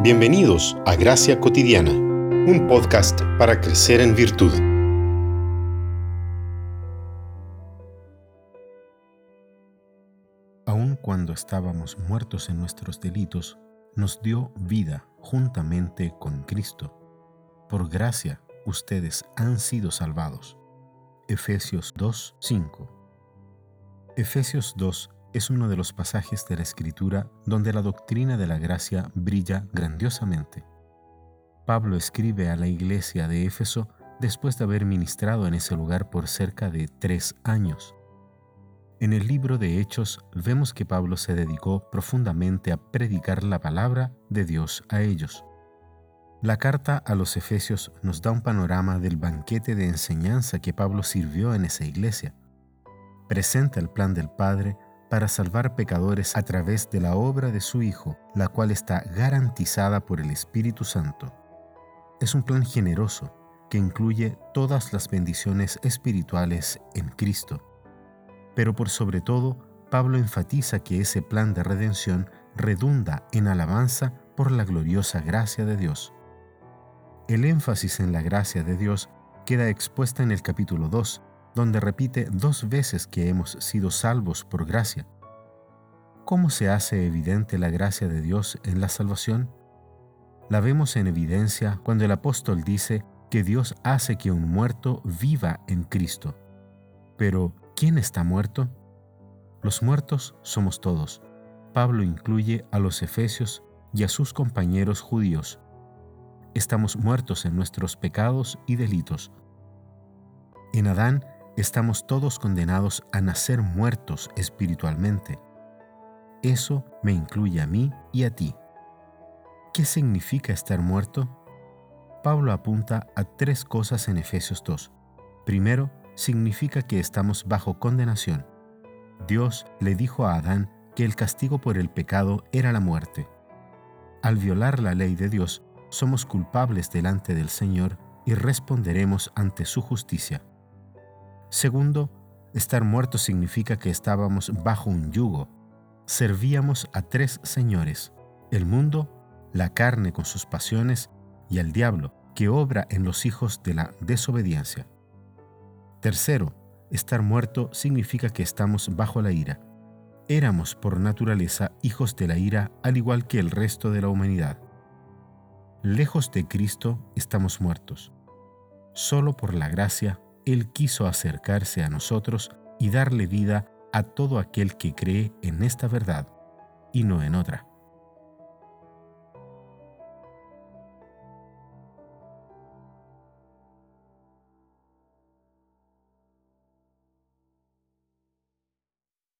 Bienvenidos a Gracia Cotidiana, un podcast para crecer en virtud. Aun cuando estábamos muertos en nuestros delitos, nos dio vida juntamente con Cristo. Por gracia, ustedes han sido salvados. Efesios 2:5 Efesios 2 es uno de los pasajes de la Escritura donde la doctrina de la gracia brilla grandiosamente. Pablo escribe a la iglesia de Éfeso después de haber ministrado en ese lugar por cerca de tres años. En el libro de Hechos vemos que Pablo se dedicó profundamente a predicar la palabra de Dios a ellos. La carta a los Efesios nos da un panorama del banquete de enseñanza que Pablo sirvió en esa iglesia. Presenta el plan del Padre para salvar pecadores a través de la obra de su Hijo, la cual está garantizada por el Espíritu Santo. Es un plan generoso que incluye todas las bendiciones espirituales en Cristo. Pero por sobre todo, Pablo enfatiza que ese plan de redención redunda en alabanza por la gloriosa gracia de Dios. El énfasis en la gracia de Dios queda expuesta en el capítulo 2, donde repite dos veces que hemos sido salvos por gracia. ¿Cómo se hace evidente la gracia de Dios en la salvación? La vemos en evidencia cuando el apóstol dice que Dios hace que un muerto viva en Cristo. Pero, ¿quién está muerto? Los muertos somos todos. Pablo incluye a los efesios y a sus compañeros judíos. Estamos muertos en nuestros pecados y delitos. En Adán estamos todos condenados a nacer muertos espiritualmente. Eso me incluye a mí y a ti. ¿Qué significa estar muerto? Pablo apunta a tres cosas en Efesios 2. Primero, significa que estamos bajo condenación. Dios le dijo a Adán que el castigo por el pecado era la muerte. Al violar la ley de Dios, somos culpables delante del Señor y responderemos ante su justicia. Segundo, estar muertos significa que estábamos bajo un yugo. Servíamos a tres señores, el mundo, la carne con sus pasiones y al diablo, que obra en los hijos de la desobediencia. Tercero, estar muerto significa que estamos bajo la ira. Éramos por naturaleza hijos de la ira al igual que el resto de la humanidad. Lejos de Cristo estamos muertos. Solo por la gracia él quiso acercarse a nosotros y darle vida a todo aquel que cree en esta verdad y no en otra.